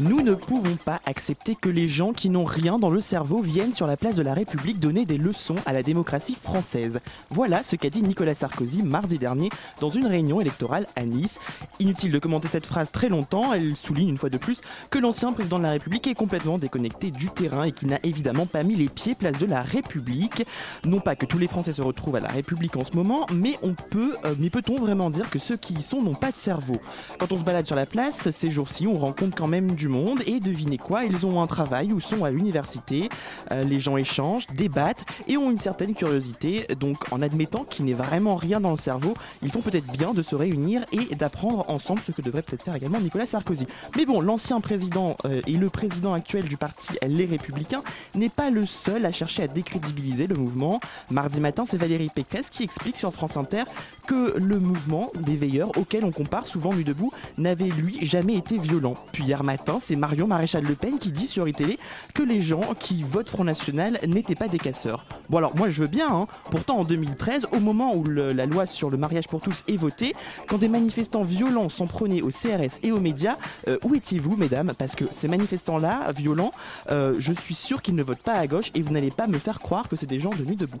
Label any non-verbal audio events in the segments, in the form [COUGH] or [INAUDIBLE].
Nous ne pouvons pas accepter que les gens qui n'ont rien dans le cerveau viennent sur la place de la République donner des leçons à la démocratie française. Voilà ce qu'a dit Nicolas Sarkozy mardi dernier dans une réunion électorale à Nice. Inutile de commenter cette phrase très longtemps, elle souligne une fois de plus que l'ancien président de la République est complètement déconnecté du terrain et qu'il n'a évidemment pas mis les pieds place de la République. Non pas que tous les Français se retrouvent à la République en ce moment, mais on peut, euh, mais peut-on vraiment dire que ceux qui y sont n'ont pas de cerveau? Quand on se balade sur la place, ces jours-ci, on rencontre quand même du monde et devinez quoi, ils ont un travail ou sont à l'université. Euh, les gens échangent, débattent et ont une certaine curiosité. Donc, en admettant qu'il n'est vraiment rien dans le cerveau, ils font peut-être bien de se réunir et d'apprendre ensemble ce que devrait peut-être faire également Nicolas Sarkozy. Mais bon, l'ancien président euh, et le président actuel du parti Les Républicains n'est pas le seul à chercher à décrédibiliser le mouvement. Mardi matin, c'est Valérie Pécresse qui explique sur France Inter que le mouvement des veilleurs, auquel on compare souvent Nuit debout, n'avait lui jamais été violent. Puis hier matin, c'est Marion Maréchal Le Pen qui dit sur iTélé que les gens qui votent Front National n'étaient pas des casseurs. Bon alors moi je veux bien, hein. pourtant en 2013, au moment où la loi sur le mariage pour tous est votée, quand des manifestants violents s'en prenaient au CRS et aux médias, euh, où étiez-vous mesdames? Parce que ces manifestants-là, violents, euh, je suis sûr qu'ils ne votent pas à gauche et vous n'allez pas me faire croire que c'est des gens de Nuit debout.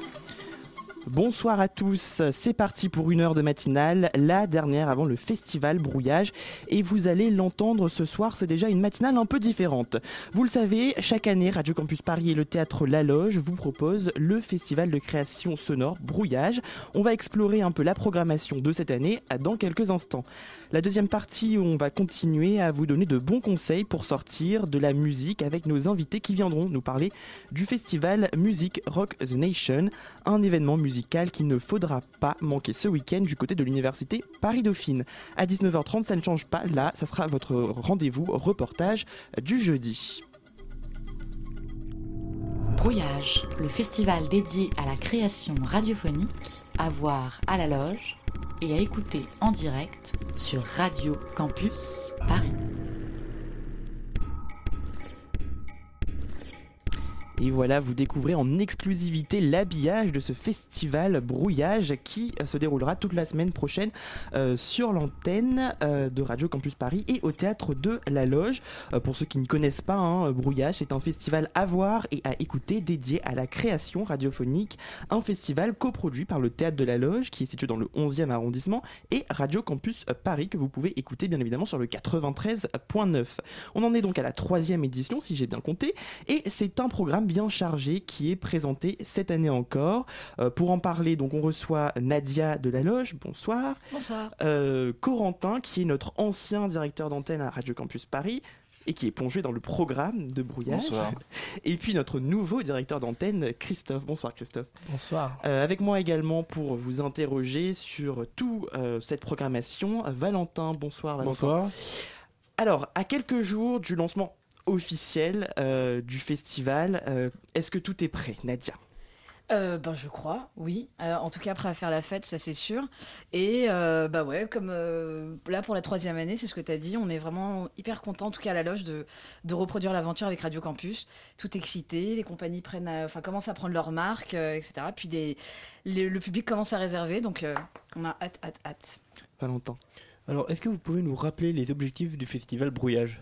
Bonsoir à tous, c'est parti pour une heure de matinale, la dernière avant le festival Brouillage. Et vous allez l'entendre ce soir, c'est déjà une matinale un peu différente. Vous le savez, chaque année, Radio Campus Paris et le théâtre La Loge vous proposent le festival de création sonore Brouillage. On va explorer un peu la programmation de cette année dans quelques instants. La deuxième partie, on va continuer à vous donner de bons conseils pour sortir de la musique avec nos invités qui viendront nous parler du festival Music Rock the Nation, un événement musical qu'il ne faudra pas manquer ce week-end du côté de l'université Paris-Dauphine. À 19h30, ça ne change pas, là, ça sera votre rendez-vous reportage du jeudi. Brouillage, le festival dédié à la création radiophonique, à voir à la loge et à écouter en direct sur Radio Campus Paris. Et voilà, vous découvrez en exclusivité l'habillage de ce festival Brouillage qui euh, se déroulera toute la semaine prochaine euh, sur l'antenne euh, de Radio Campus Paris et au théâtre de la Loge. Pour ceux qui ne connaissent pas, hein, Brouillage, c'est un festival à voir et à écouter dédié à la création radiophonique. Un festival coproduit par le théâtre de la Loge qui est situé dans le 11e arrondissement et Radio Campus Paris que vous pouvez écouter bien évidemment sur le 93.9. On en est donc à la troisième édition si j'ai bien compté et c'est un programme bien chargé qui est présenté cette année encore. Euh, pour en parler, donc on reçoit Nadia de la Loge, bonsoir. Bonsoir. Euh, Corentin, qui est notre ancien directeur d'antenne à Radio Campus Paris et qui est plongé dans le programme de brouillage. Bonsoir. [LAUGHS] Et puis notre nouveau directeur d'antenne, Christophe. Bonsoir Christophe. Bonsoir. Euh, avec moi également pour vous interroger sur toute cette programmation, Valentin. Bonsoir Valentin. Bonsoir. Alors, à quelques jours du lancement officiel euh, du festival, euh, est-ce que tout est prêt, Nadia? Euh, ben, je crois, oui. Euh, en tout cas, prêt à faire la fête, ça c'est sûr. Et euh, bah ouais, comme euh, là pour la troisième année, c'est ce que tu as dit, on est vraiment hyper content, en tout cas à la loge, de, de reproduire l'aventure avec Radio Campus. Tout excité, les compagnies prennent, à- enfin commencent à prendre leurs marques, euh, etc. Puis des, les- le public commence à réserver, donc euh, on a hâte, hâte, hâte. Valentin. Alors, est-ce que vous pouvez nous rappeler les objectifs du festival Brouillage?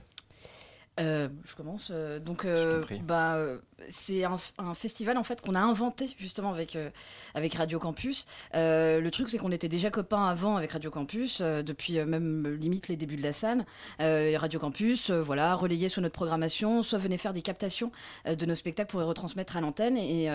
Euh, je commence. euh, donc, Je euh, bah, euh, c'est un, festival en fait qu'on a inventé justement avec euh, avec Radio Campus. Euh, le truc, c'est qu'on était déjà copains avant avec Radio Campus euh, depuis même limite les débuts de la et Radio Campus, voilà, relayait sur notre programmation, soit venait faire des captations de nos spectacles pour les retransmettre à l'antenne. Et,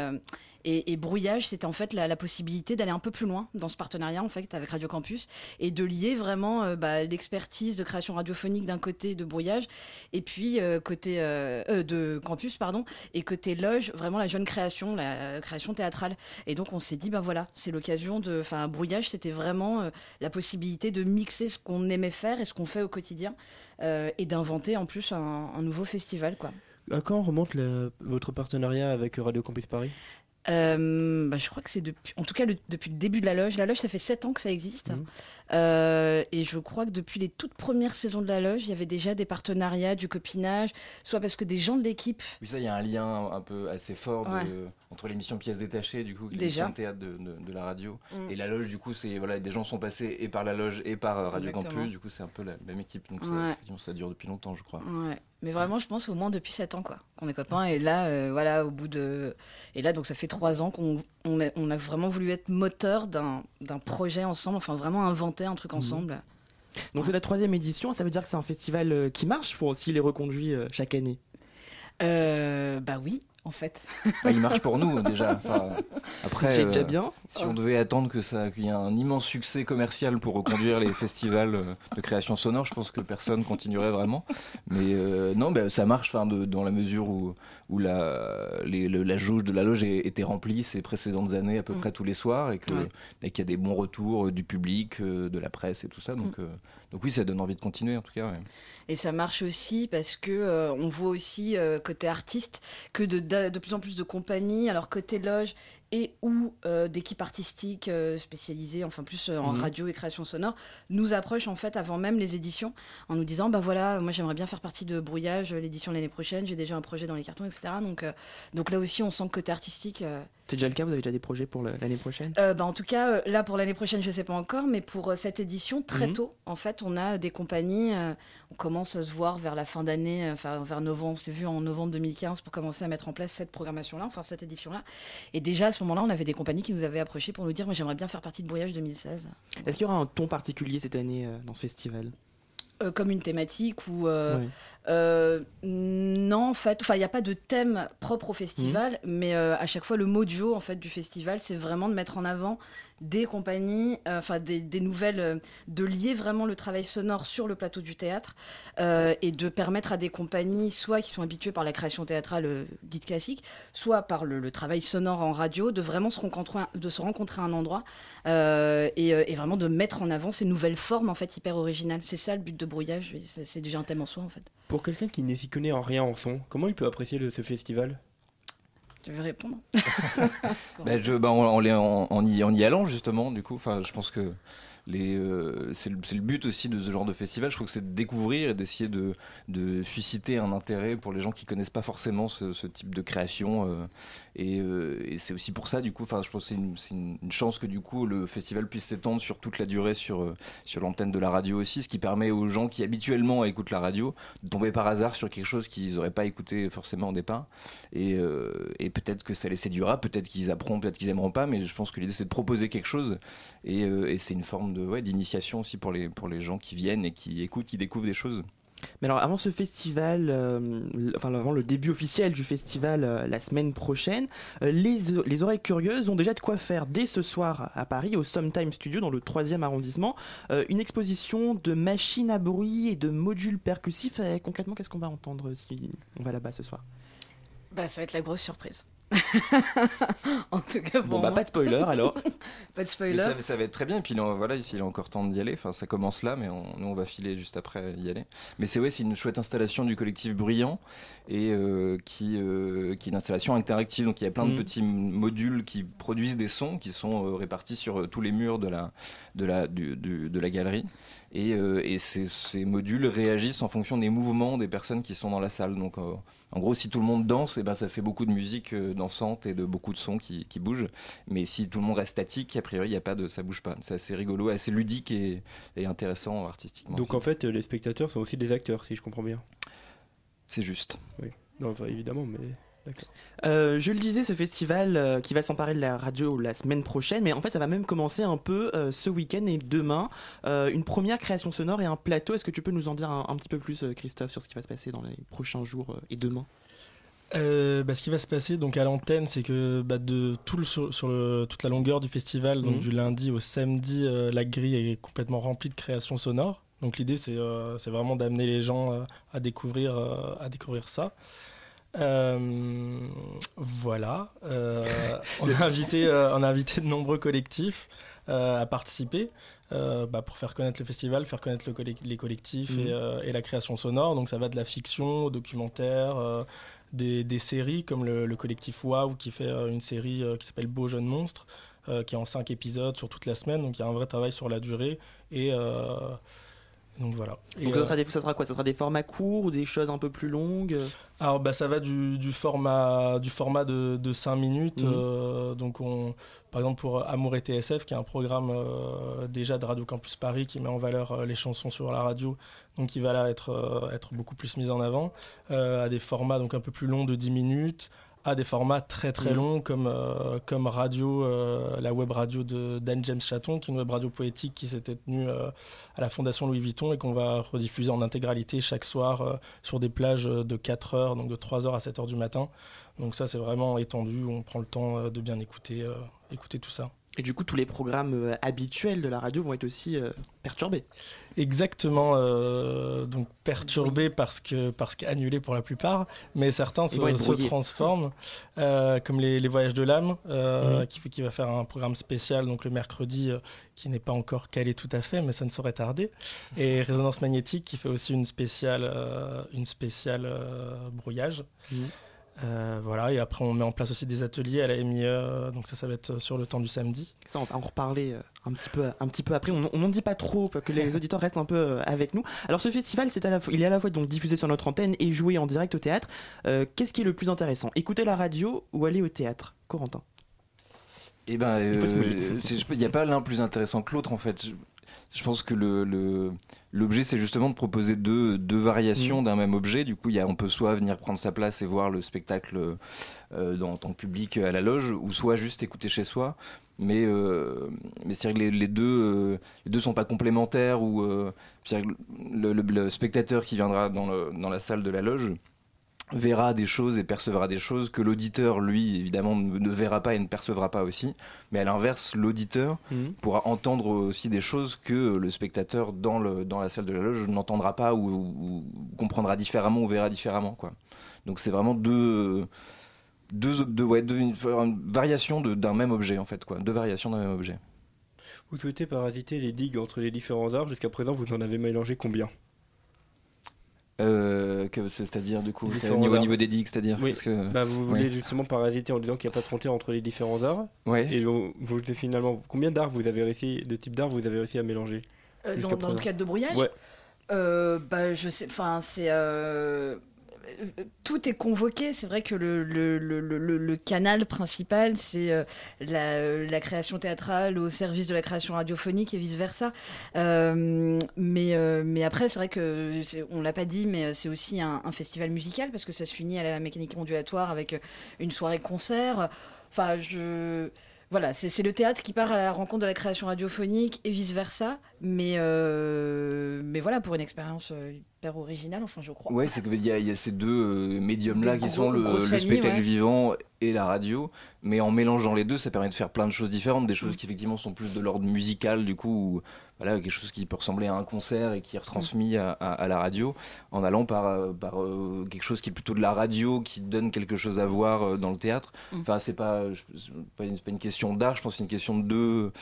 et, brouillage, c'était en fait la, possibilité d'aller un peu plus loin dans ce partenariat en fait avec Radio Campus et de lier vraiment bah, l'expertise de création radiophonique d'un côté de brouillage et puis côté de campus pardon et côté loge, vraiment la jeune création, la création théâtrale. Et donc on s'est dit, ben voilà, c'est l'occasion de. Enfin, Brouillage, c'était vraiment euh, la possibilité de mixer ce qu'on aimait faire et ce qu'on fait au quotidien euh, et d'inventer en plus un, nouveau festival, quoi. À quand remonte votre partenariat avec Radio Campus Paris? Euh, bah, je crois que c'est depuis, en tout cas le- depuis le début de la loge. La loge, ça fait sept ans que ça existe. Mhm. Euh, et je crois que depuis les toutes premières saisons de la loge, il y avait déjà des partenariats, du copinage, soit parce que des gens de l'équipe. Oui, ça, il y a un lien un peu assez fort de- entre l'émission Pièces détachées, du coup, l'émission de théâtre de, de- de la radio, Mm. et la loge, du coup, c'est voilà, des gens sont passés et par la loge et par euh, Radio Exactement. Campus, du coup, c'est un peu la même équipe, donc ça, Ouais. ça dure depuis longtemps, je crois. Ouais. Mais vraiment, je pense au moins depuis 7 ans, quoi, qu'on est copains. Et là, euh, voilà, au bout de. Et là, donc, ça fait 3 ans qu'on on a, on a vraiment voulu être moteur d'un projet ensemble, enfin, vraiment inventer un truc Mhm. ensemble. Donc c'est la troisième édition, ça veut dire que c'est un festival euh, qui marche pour aussi les reconduits euh, chaque année? Euh, bah oui, en fait. Bah, il marche pour nous, [LAUGHS] déjà. Enfin, après, c'est déjà euh, bien. Si on devait attendre que ça, qu'il y ait un immense succès commercial pour reconduire les [LAUGHS] festivals euh, de création sonore, je pense que personne continuerait vraiment. Mais euh, non, bah, ça marche enfin, de- dans la mesure où, où la, les- le- la jauge de la loge était remplie ces précédentes années à peu Mm. près tous les soirs et que- Ouais. et qu'il y a des bons retours du public, de la presse et tout ça. Mm. Donc, euh, donc oui, ça donne envie de continuer en tout cas. ouais. Et ça marche aussi parce que euh, on voit aussi euh, côté artiste que de, de, plus en plus de compagnies, alors côté loge et ou euh, d'équipes artistiques euh, spécialisées, enfin plus euh, en Mhm. radio et création sonore, nous approchent en fait avant même les éditions en nous disant bah voilà, moi j'aimerais bien faire partie de Brouillage euh, l'édition l'année prochaine, j'ai déjà un projet dans les cartons, etc. Donc donc là aussi on sent que côté artistique C'est déjà le cas, vous avez déjà des projets pour le- l'année prochaine? Bah, en tout cas, là pour l'année prochaine, je ne sais pas encore, mais pour cette édition, très Mhm. tôt, en fait, on a des compagnies. on commence à se voir vers la fin d'année, enfin vers novembre. On s'est vu en novembre 2015 pour commencer à mettre en place cette programmation-là, enfin cette édition-là. Et déjà à ce moment-là, on avait des compagnies qui nous avaient approchés pour nous dire, moi j'aimerais bien faire partie de Brouillage 2016, Est-ce qu'il y aura un ton particulier cette année euh, dans ce festival? Euh, comme une thématique ou. euh. Euh, non, en fait, enfin, il n'y a pas de thème propre au Mhm. festival, mais euh, à chaque fois, le mojo en fait du festival, c'est vraiment de mettre en avant des compagnies, euh, enfin des, des nouvelles, de lier vraiment le travail sonore sur le plateau du théâtre et de permettre à des compagnies, soit qui sont habituées par la création théâtrale dite classique, soit par le, le travail sonore en radio, de vraiment se rencontrer, de se rencontrer à un endroit et, et vraiment de mettre en avant ces nouvelles formes en fait hyper originales. C'est ça le but de brouillage. c'est déjà un thème en soi en fait. Pour quelqu'un qui ne s'y connaît en rien en son, comment il peut apprécier le- ce festival? Tu veux répondre. [LAUGHS] Bah, je, bah, en, en les- en- en y, en y allant justement, du coup, enfin, je pense que euh, c'est le, but aussi de ce genre de festival. Je trouve que c'est de découvrir et d'essayer de, susciter un intérêt pour les gens qui connaissent pas forcément ce, type de création. euh, et euh, et c'est aussi pour ça, du coup, je pense que c'est une, chance que du coup le festival puisse s'étendre sur toute la durée sur l'antenne de la radio aussi, ce qui permet aux gens qui habituellement écoutent la radio de tomber par hasard sur quelque chose qu'ils n'auraient pas écouté forcément au départ. Et, peut-être que ça les séduira, peut-être qu'ils apprendront, peut-être qu'ils aimeront pas, mais je pense que l'idée c'est de proposer quelque chose. Et, et c'est une forme de ouais, d'initiation aussi pour les, pour les gens qui viennent et qui écoutent, qui découvrent des choses. Mais alors avant ce festival, euh, enfin avant le début officiel du festival euh, la semaine prochaine, euh, les, les oreilles curieuses ont déjà de quoi faire dès ce soir à Paris au Sometime Studio dans le 3e arrondissement euh, une exposition de machines à bruit et de modules percussifs. Euh, concrètement, qu'est-ce qu'on va entendre si on va là-bas ce soir Bah, ça va être la grosse surprise. [LAUGHS] en tout cas, Bon bah moi. pas de spoiler alors. [LAUGHS] Pas de Mais ça, ça va être très bien. Et puis là, voilà, ici il est encore temps d'y aller. Enfin, ça commence là, mais on, nous on va filer juste après y aller. Mais c'est ouais, c'est une chouette installation du collectif Bruyant et euh, qui, euh, qui est une installation interactive. Donc il y a plein de Mhm. petits modules qui produisent des sons qui sont euh, répartis sur euh, tous les murs de la, de la, du- du- de la galerie. Et, euh, et ces, ces modules réagissent en fonction des mouvements des personnes qui sont dans la salle. Donc euh, en gros, si tout le monde danse, et ben, ça fait beaucoup de musique euh, dansante et de beaucoup de sons qui, qui bougent. Mais si tout le monde reste statique, a priori, il y a pas de, ça bouge pas. C'est assez rigolo, assez ludique et, et intéressant artistiquement. Donc en fait, les spectateurs sont aussi des acteurs, si je comprends bien. c'est juste. Non, enfin, évidemment, mais d'accord. Euh, je le disais, ce festival euh, qui va s'emparer de la radio la semaine prochaine, mais en fait ça va même commencer un peu euh, ce week-end et demain. Euh, une première création sonore et un plateau. Est-ce que tu peux nous en dire un, un petit peu plus, euh, Christophe, sur ce qui va se passer dans les prochains jours euh, et demain? Euh, bah, ce qui va se passer donc à l'antenne, c'est que bah, de tout le, sur, sur le- toute la longueur du festival, donc Mhm. du lundi au samedi, euh, la grille est complètement remplie de créations sonores. Donc l'idée, c'est euh, vraiment d'amener les gens à découvrir, à découvrir ça. Voilà. On, a invité, on a invité de nombreux collectifs à participer. euh, bah, pour faire connaître le festival, faire connaître le les collectifs Mhm. et, euh, et la création sonore. Donc ça va de la fiction au documentaire, euh, des, séries comme le, le collectif Wow qui fait euh, une série euh, qui s'appelle Beau Jeune Monstre, euh, qui est en cinq épisodes sur toute la semaine. Donc il y a un vrai travail sur la durée. Et donc voilà. Et, Donc ça euh, sera, des, ça sera quoi? Ça sera des formats courts ou des choses un peu plus longues? Alors bah, ça va du, du format, du format de, de 5 minutes. Mhm. euh, donc on, par exemple pour Amour et TSF, qui est un programme euh, déjà de Radio Campus Paris qui met en valeur euh, les chansons sur la radio, donc qui va là être, euh, être beaucoup plus mis en avant, euh, à des formats donc un peu plus longs de 10 minutes, à des formats très très Mhm. longs comme, euh, comme radio, euh, la web radio de d'Anne James Chaton, qui est une web radio poétique qui s'était tenue euh, à la Fondation Louis Vuitton et qu'on va rediffuser en intégralité chaque soir sur des plages de 4 heures, donc de 3 heures à 7 heures du matin. Donc ça c'est vraiment étendu, on prend le temps de bien écouter, écouter tout ça. Et du coup, tous les programmes euh, habituels de la radio vont être aussi euh, perturbés. Exactement, euh, donc perturbés parce que parce qu'annulés pour la plupart, mais certains se, se transforment, euh, comme les, les voyages de l'âme, qui, va faire un programme spécial donc le mercredi, qui n'est pas encore calé tout à fait, mais ça ne saurait tarder, et [LAUGHS] Résonance magnétique qui fait aussi une spéciale une spéciale brouillage. Mhm. Euh, voilà, et après on met en place aussi des ateliers à la MIE, euh, donc ça, ça va être sur le temps du samedi. Ça, on va en reparler euh, un petit peu, un petit peu après. On n'en dit pas trop pour que les [LAUGHS] auditeurs restent un peu euh, avec nous. Alors, ce festival, c'est à la fois, il est à la fois donc diffusé sur notre antenne et joué en direct au théâtre. Euh, Qu'est-ce qui est le plus intéressant? Écouter la radio ou aller au théâtre? Corentin Eh ben, euh, il n'y a pas l'un plus intéressant que l'autre en fait. Je, pense que le, l'objet c'est justement de proposer deux, deux variations Mhm. d'un même objet. Du coup, il y a, on peut soit venir prendre sa place et voir le spectacle euh, dans, en tant que public à la loge, ou soit juste écouter chez soi. Mais, euh, mais c'est vrai que les, les deux, euh, deux sont pas complémentaires. Ou euh, c'est-à-dire que le, le- le spectateur qui viendra dans la salle de la loge verra des choses et percevra des choses que l'auditeur, lui, évidemment, ne, verra pas et ne percevra pas aussi. Mais à l'inverse, l'auditeur Mhm. pourra entendre aussi des choses que le spectateur dans, le, dans la salle de la loge n'entendra pas ou, ou comprendra différemment ou verra différemment. Quoi. Donc c'est vraiment deux, deux, deux, ouais, deux- une, une variation de- d'un même objet, en fait. Quoi. Deux variations d'un même objet. Vous souhaitez parasiter les digues entre les différents arts. Jusqu'à présent, vous en avez mélangé combien? Euh, que- c'est- c'est-à-dire, du coup, au niveau, niveau des digues, c'est-à-dire Oui. parce que- Bah, vous Ouais. voulez justement parasiter en disant qu'il n'y a pas de frontière entre les différents arts. Ouais. Et vous, vous- finalement, combien d'arts vous avez réussi, de types d'arts vous avez réussi à mélanger Euh, dans, dans le cadre de brouillage? Ouais. Euh, bah, je sais, enfin, c'est. Euh, euh, Tout est convoqué. C'est vrai que le, canal principal, c'est euh, la, la création théâtrale au service de la création radiophonique et vice-versa. Euh, mais, euh, après, c'est vrai que, on l'a pas dit, mais c'est aussi un, un festival musical parce que ça se finit à la mécanique ondulatoire avec une soirée concert. Enfin, je. Voilà, c'est le théâtre qui part à la rencontre de la création radiophonique et vice-versa. Mais, euh, mais voilà, pour une expérience euh, hyper originale, enfin, je crois. Ouais, c'est qu'il y, y a ces deux euh, médiums-là qui sont le, spectacle ouais. vivant et la radio, mais en mélangeant les deux, ça permet de faire plein de choses différentes, des choses qui effectivement sont plus de l'ordre musical, du coup, ou, voilà, quelque chose qui peut ressembler à un concert et qui est retransmis à, à- à la radio, en allant par, euh, par euh, quelque chose qui est plutôt de la radio, qui donne quelque chose à voir euh, dans le théâtre. Mm. Enfin, c'est pas, pas, une, pas une question d'art, je pense que c'est une question de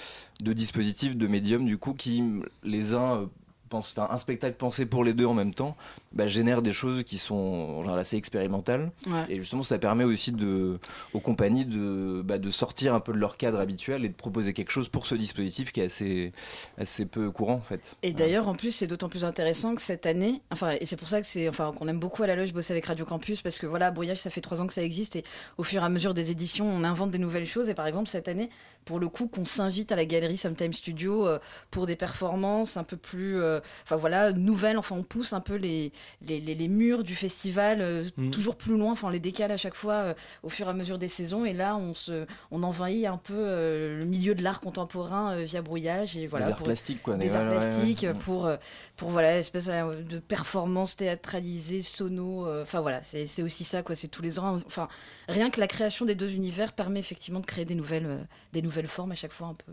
deux dispositifs, de médiums, du coup, qui les uns un spectacle pensé pour les deux en même temps, bah, génère des choses qui sont en général assez expérimentales. Ouais. Et justement, ça permet aussi de, aux compagnies de, bah, de sortir un peu de leur cadre habituel et de proposer quelque chose pour ce dispositif qui est assez, assez peu courant en fait. Et d'ailleurs, en plus, c'est d'autant plus intéressant que cette année, enfin, et c'est pour ça que c'est, enfin, qu'on aime beaucoup à la loge bosser avec Radio Campus parce que voilà, Brouillage, ça fait trois ans que ça existe et au fur et à mesure des éditions, on invente des nouvelles choses. Et par exemple, cette année, pour le coup, qu'on s'invite à la galerie Sometime Studio euh, pour des performances un peu plus, euh, enfin voilà, nouvelles. Enfin, on pousse un peu les les, les- les murs du festival euh, Mhm. toujours plus loin. Enfin, on les décale à chaque fois au fur et à mesure des saisons. Et là, on se, on envahit un peu le milieu de l'art contemporain via Brouillage et voilà des arts pour- plastiques quoi. des ouais, arts ouais, ouais. plastiques pour euh, pour voilà espèce de performance théâtralisée sono enfin voilà c'est c'est aussi ça quoi c'est tous les ans enfin rien que la création des deux univers permet effectivement de créer des nouvelles des nouvelles formes à chaque fois un peu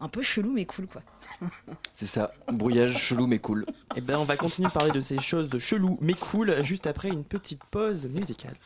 un peu chelou mais cool quoi [LAUGHS] C'est ça, brouillage chelou mais cool. Eh ben, on va continuer de parler de ces choses cheloues mais cool juste après une petite pause musicale.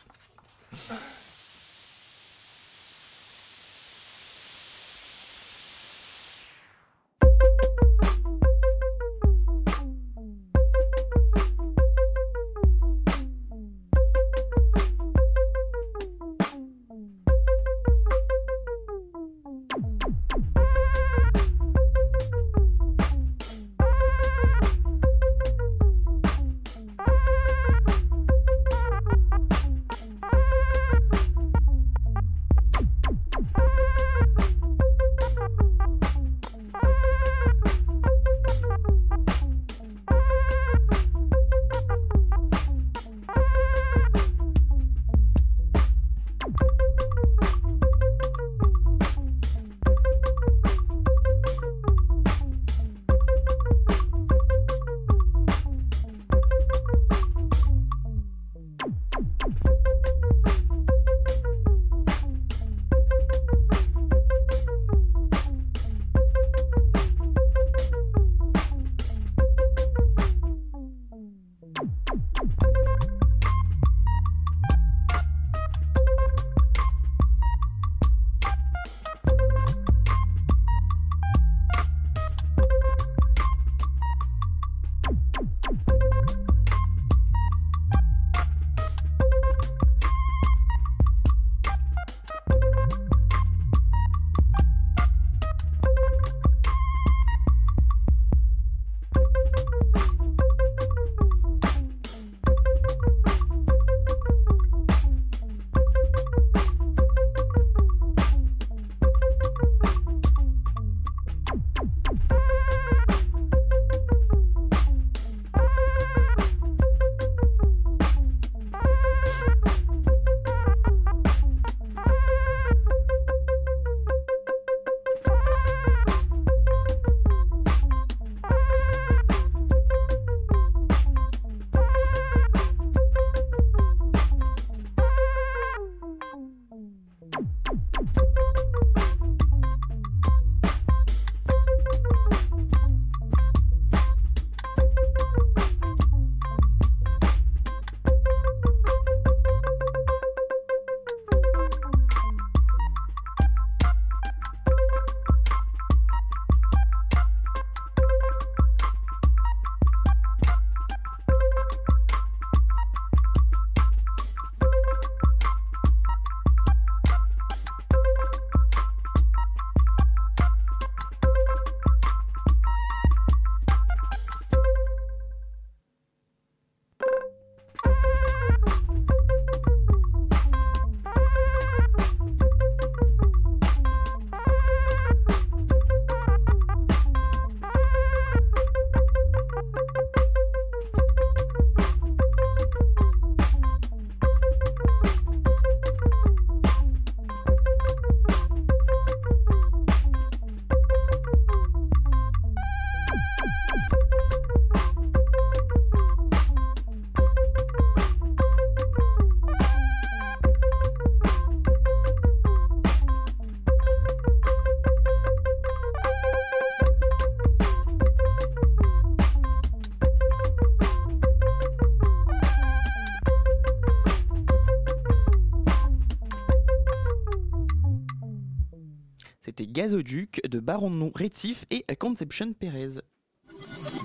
Gazoduc de Baron de Rétif et Conception Pérez.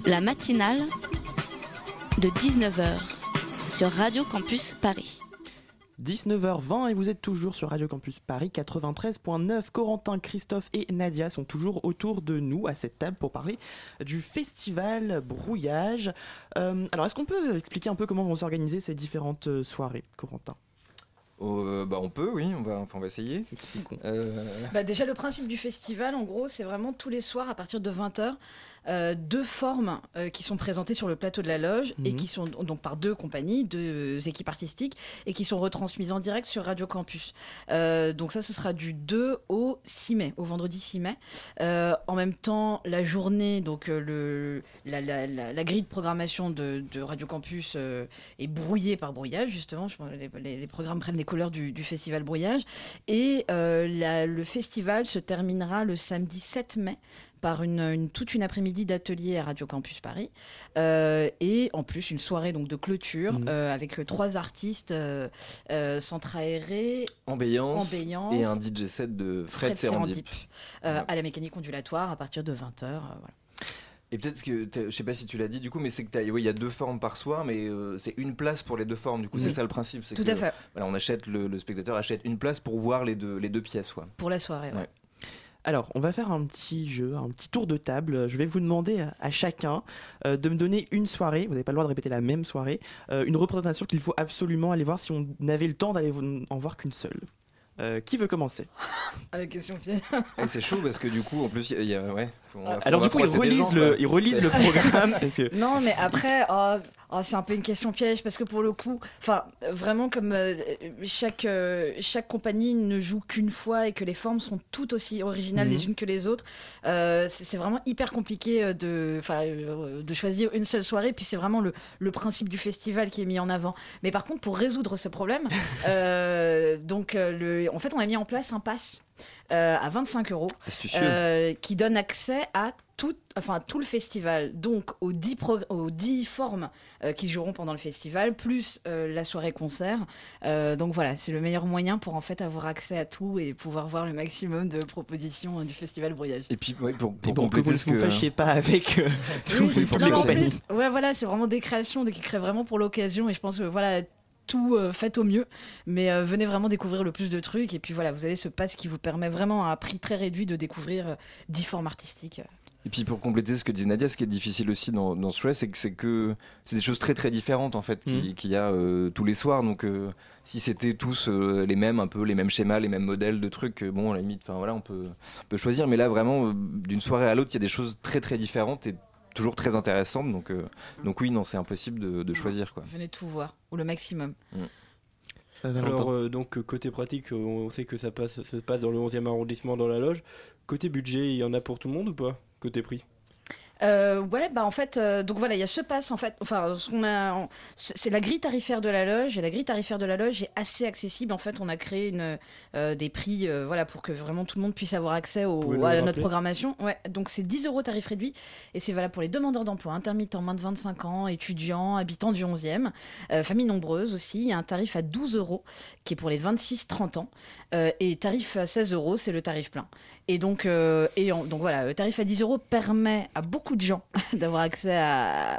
La matinale de 19h sur Radio Campus Paris. 19h20 et vous êtes toujours sur Radio Campus Paris 93.9. Corentin, Christophe et Nadia sont toujours autour de nous à cette table pour parler du festival Brouillage. Euh, alors est-ce qu'on peut expliquer un peu comment vont s'organiser ces différentes euh, soirées, Corentin? Euh, bah on peut, oui, on va, enfin, on va essayer. Euh... Bah déjà, le principe du festival, en gros, c'est vraiment tous les soirs à partir de 20h. Euh, deux formes euh, qui sont présentées sur le plateau de la loge et Mhm. qui sont donc par deux compagnies, deux équipes artistiques et qui sont retransmises en direct sur Radio Campus. Euh, donc ça, ce sera du 2 au 6 mai, au vendredi 6 mai. Euh, en même temps, la journée, donc euh, le, la, la- la- la grille de programmation de, de Radio Campus euh, est brouillée par brouillage, justement. Je pense que les, les- les programmes prennent les couleurs du, du festival brouillage. Et euh, le festival se terminera le samedi 7 mai par une, une- toute une après-midi d'atelier à Radio Campus Paris Euh, et en plus une soirée donc de clôture Mhm. euh, avec euh, trois artistes Centre Aéré, Ambiance, et un DJ set de Fred, Serendip. euh, à la mécanique ondulatoire à partir de 20h. voilà. Et peut-être que, je sais pas si tu l'as dit du coup, mais c'est que oui, il y a deux formes par soir, mais euh, c'est une place pour les deux formes. Du coup, Oui. c'est ça le principe. Tout que, à fait. Voilà, on achète le, le spectateur achète une place pour voir les deux les deux pièces, quoi. Pour la soirée. ouais. Ouais. Alors, on va faire un petit jeu, un petit tour de table. Je vais vous demander à, à chacun euh, de me donner une soirée, vous n'avez pas le droit de répéter la même soirée, euh, une représentation qu'il faut absolument aller voir si on avait le temps d'aller en voir qu'une seule. Euh, qui veut commencer? [LAUGHS] À la question piège. Et c'est chaud parce que du coup, en plus, il y a- il y, a ouais. faut- on va- Alors on du coup, ils relisent, le, le programme. parce que... [LAUGHS] Non, mais après, oh, oh, c'est un peu une question piège parce que pour le coup, enfin, vraiment comme euh, chaque euh, chaque compagnie ne joue qu'une fois et que les formes sont toutes aussi originales Mhm. les unes que les autres, euh, c'est vraiment hyper compliqué de, enfin, de choisir une seule soirée. Puis c'est vraiment le, le principe du festival qui est mis en avant. Mais par contre, pour résoudre ce problème, [LAUGHS] donc le, en fait, on a mis en place un pass. Euh, à 25 euros, euh, qui donne accès à tout, enfin, à tout le festival, donc aux 10, prog- aux 10 formes euh, qui joueront pendant le festival, plus euh, la soirée concert. Euh, donc voilà, c'est le meilleur moyen pour en fait avoir accès à tout et pouvoir voir le maximum de propositions euh, du festival Brouillage. Et puis, ouais, pour, pour Et pour que vous ne vous fâchiez pas avec euh, tous Oui, les- toutes compagnies. ouais, voilà, c'est vraiment des créations qui créent vraiment pour l'occasion et je pense que voilà. Tout euh, fait au mieux, mais euh, venez vraiment découvrir le plus de trucs. Et puis voilà, vous avez ce pass qui vous permet vraiment à un prix très réduit de découvrir euh, 10 formes artistiques. Et puis pour compléter ce que disait Nadia, ce qui est difficile aussi dans, dans ce c'est que c'est que c'est des choses très très différentes en fait qui- Mhm. qu'il y a euh, tous les soirs. Donc euh, si c'était tous euh, les mêmes, un peu les mêmes schémas, les mêmes modèles de trucs, euh, bon à la limite, enfin voilà, on peut, on peut choisir. Mais là vraiment, euh, d'une soirée à l'autre, il y a des choses très très différentes et toujours très intéressantes. Donc euh, donc oui, non, c'est impossible de, de choisir quoi. Venez tout voir, ou le maximum. Euh, Valentin. Alors, euh, donc, euh, côté pratique, euh, on sait que ça passe, ça se passe dans le 11e arrondissement dans la loge. Côté budget, il y en a pour tout le monde ou pas? Côté prix? Euh, ouais, bah en fait, euh, donc voilà, il y a ce pass en fait. Enfin, ce qu'on a, en- c'est la grille tarifaire de la loge. Et la grille tarifaire de la loge est assez accessible. En fait, on a créé une, euh, des prix, voilà, pour que vraiment tout le monde puisse avoir accès au, à notre programmation. Ouais, donc c'est 10 euros tarif réduit et c'est valable pour les demandeurs d'emploi, intermittents, moins de 25 ans, étudiants, habitants du 11e, euh, familles nombreuses aussi. Il y a un tarif à 12 euros qui est pour les 26-30 ans et tarif à 16 euros, c'est le tarif plein. Et donc, euh, donc voilà, le tarif à 10 euros permet à beaucoup de gens [LAUGHS] d'avoir accès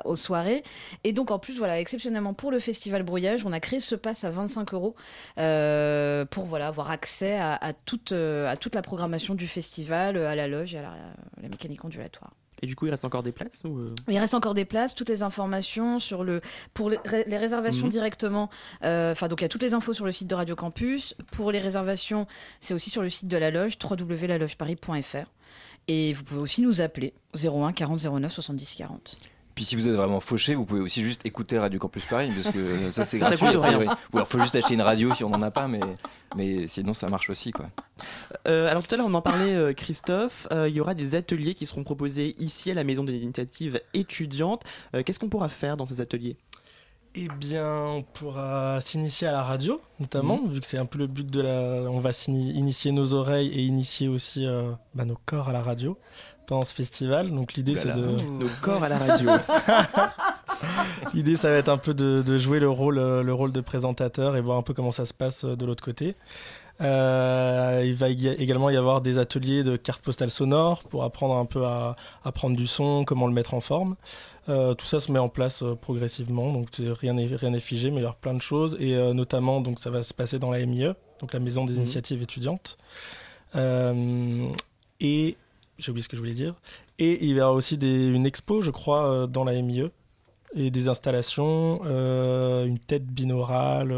aux soirées. Et donc en plus, voilà, exceptionnellement pour le festival Brouillage, on a créé ce pass à 25 euros euh, pour voilà avoir accès à, à toute, euh, à toute la programmation du festival, à la loge et à la mécanique ondulatoire. Et du coup, il reste encore des places ou euh, Il reste encore des places, toutes les informations sur le pour les, ré- les réservations Mhm. directement. euh, Enfin, donc il y a toutes les infos sur le site de Radio Campus. Pour les réservations, c'est aussi sur le site de la loge www.lalogeparis.fr. Et vous pouvez aussi nous appeler au 01 40 09 70 40. Puis si vous êtes vraiment fauché, vous pouvez aussi juste écouter Radio Campus Paris, parce que [LAUGHS] ça c'est Ça, ça gratuit. coûte rien. Ou alors faut juste acheter une radio si on n'en a pas, mais, mais sinon ça marche aussi quoi. Euh, alors tout à l'heure on en parlait euh, Christophe, Euh, il y aura des ateliers qui seront proposés ici à la maison des initiatives étudiantes. Qu'est-ce qu'on pourra faire dans ces ateliers? Eh bien, on pourra s'initier à la radio, notamment, vu que c'est un peu le but de la. On va initier nos oreilles et initier aussi euh, bah, nos corps à la radio pendant ce festival. Donc l'idée, c'est de. Nos corps à la radio. [LAUGHS] L'idée, ça va être un peu de, de jouer le rôle, euh, le rôle de présentateur et voir un peu comment ça se passe euh, de l'autre côté. Euh, il va également y avoir des ateliers de cartes postales sonores pour apprendre un peu à, à prendre du son, comment le mettre en forme. Euh, tout ça se met en place euh, progressivement, donc rien n'est rien n'est figé, mais il y aura plein de choses et notamment donc ça va se passer dans la MIE, donc la Maison des Mhm. Initiatives Étudiantes. Et j'ai oublié ce que je voulais dire. Et il y aura aussi des- une expo, je crois, dans la MIE et des installations, une tête binaurale,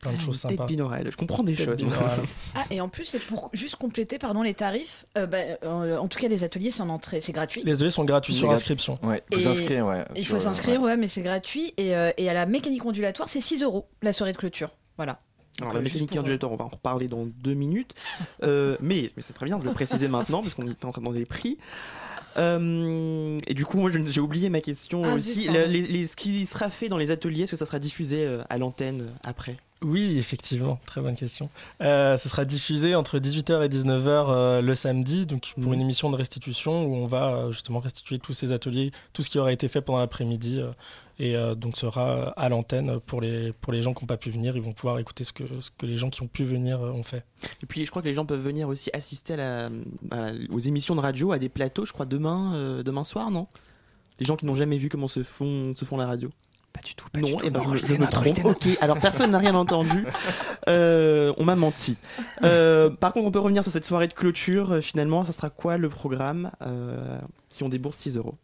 plein de Ah, choses sympas. je comprends des choses. [LAUGHS] Ah, et en plus, c'est pour juste compléter pardon, les tarifs. euh, bah, euh, en tout cas, les ateliers, c'est en entrée, c'est gratuit. Les ateliers sont gratuits sur inscription. Ouais, faut s'inscrire, ouais. Il faut s'inscrire, ouais. ouais, mais c'est gratuit. Et, euh, et à la mécanique ondulatoire, c'est 6 euros la soirée de clôture. Voilà. Alors, la mécanique ondulatoire, on va en reparler dans deux minutes. Euh, mais mais c'est très bien de le préciser [LAUGHS] maintenant, parce qu'on est en train de demander les prix. Euh, et du coup, moi, je- j'ai oublié ma question Ah, aussi. Le- les- les- ce qui sera fait dans les ateliers, est-ce que ça sera diffusé euh, à l'antenne euh, après? Oui, effectivement, très bonne question. Euh, ce sera diffusé entre 18h et 19h euh, le samedi, donc pour Mhm. une émission de restitution où on va justement restituer tous ces ateliers, tout ce qui aura été fait pendant l'après-midi, euh, et euh, donc sera à l'antenne pour les, pour les gens qui n'ont pas pu venir. Ils vont pouvoir écouter ce que, ce que les gens qui ont pu venir euh, ont fait. Et puis, je crois que les gens peuvent venir aussi assister à la, à- aux émissions de radio, à des plateaux, je crois, demain, euh, demain soir, non? Les gens qui n'ont jamais vu comment se font, se font la radio Pas du tout. non, et ben je, me- je me trompe. Ok, alors personne n'a rien entendu. Euh, on m'a menti. Euh, par contre, on peut revenir sur cette soirée de clôture. Finalement, ça sera quoi le programme? Euh, si on débourse 6 euros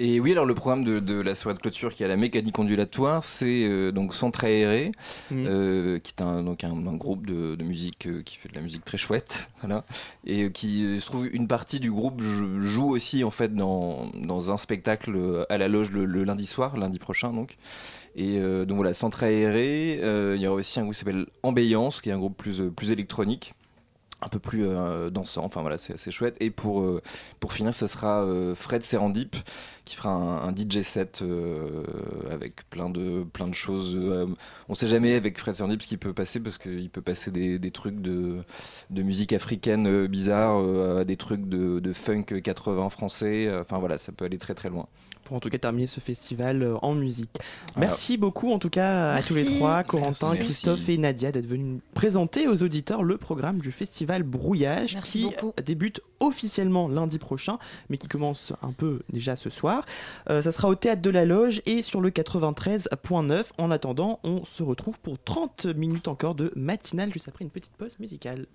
Et oui, alors le programme de, de la soirée de clôture qui est à la mécanique ondulatoire, c'est euh, donc Centre Aéré, Mhm. euh, qui est un, donc un, un groupe de, de musique euh, qui fait de la musique très chouette, [LAUGHS] voilà, et qui se trouve une partie du groupe jou- joue aussi en fait dans, dans un spectacle à la loge le, le lundi soir, lundi prochain donc. Et donc voilà, Centre Aéré, il y aura aussi un groupe qui s'appelle Ambiance, qui est un groupe plus, plus électronique un peu plus euh, dansant, enfin voilà, c'est chouette. Et pour, euh, pour finir, ça sera euh, Fred Serendip qui fera un, DJ set avec plein de, plein de choses. on sait jamais avec Fred Serendip ce qu'il peut passer parce qu'il peut passer des, des trucs de, de musique africaine bizarre à des trucs de, de funk 80 français. Enfin voilà, ça peut aller très très loin. Pour en tout cas terminer ce festival euh, en musique. Voilà. Merci beaucoup en tout cas à tous les trois, Corentin, Merci. Christophe et Nadia, d'être venus présenter aux auditeurs le programme du festival Brouillage Merci qui beaucoup. débute officiellement lundi prochain, mais qui commence un peu déjà ce soir. Euh, ça sera au théâtre de la Loge et sur le 93.9. En attendant, on se retrouve pour 30 minutes encore de matinale juste après une petite pause musicale.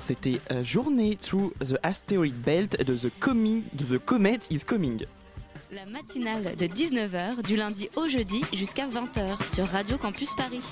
C'était euh, Journée Through the Asteroid Belt de The, Coming, de the Comet is Coming. La matinale de 19h du lundi au jeudi jusqu'à 20h sur Radio Campus Paris.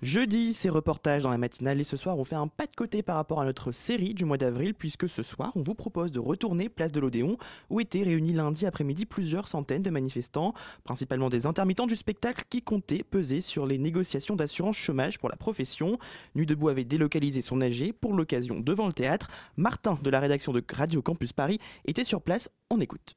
Jeudi, c'est reportage dans la matinale et ce soir on fait un pas de côté par rapport à notre série du mois d'avril puisque ce soir on vous propose de retourner place de l'Odéon où étaient réunis lundi après-midi plusieurs centaines de manifestants, principalement des intermittents du spectacle qui comptaient peser sur les négociations d'assurance chômage pour la profession. Nuit debout avait délocalisé son AG pour l'occasion devant le théâtre. Martin de la rédaction de Radio Campus Paris était sur place, on écoute.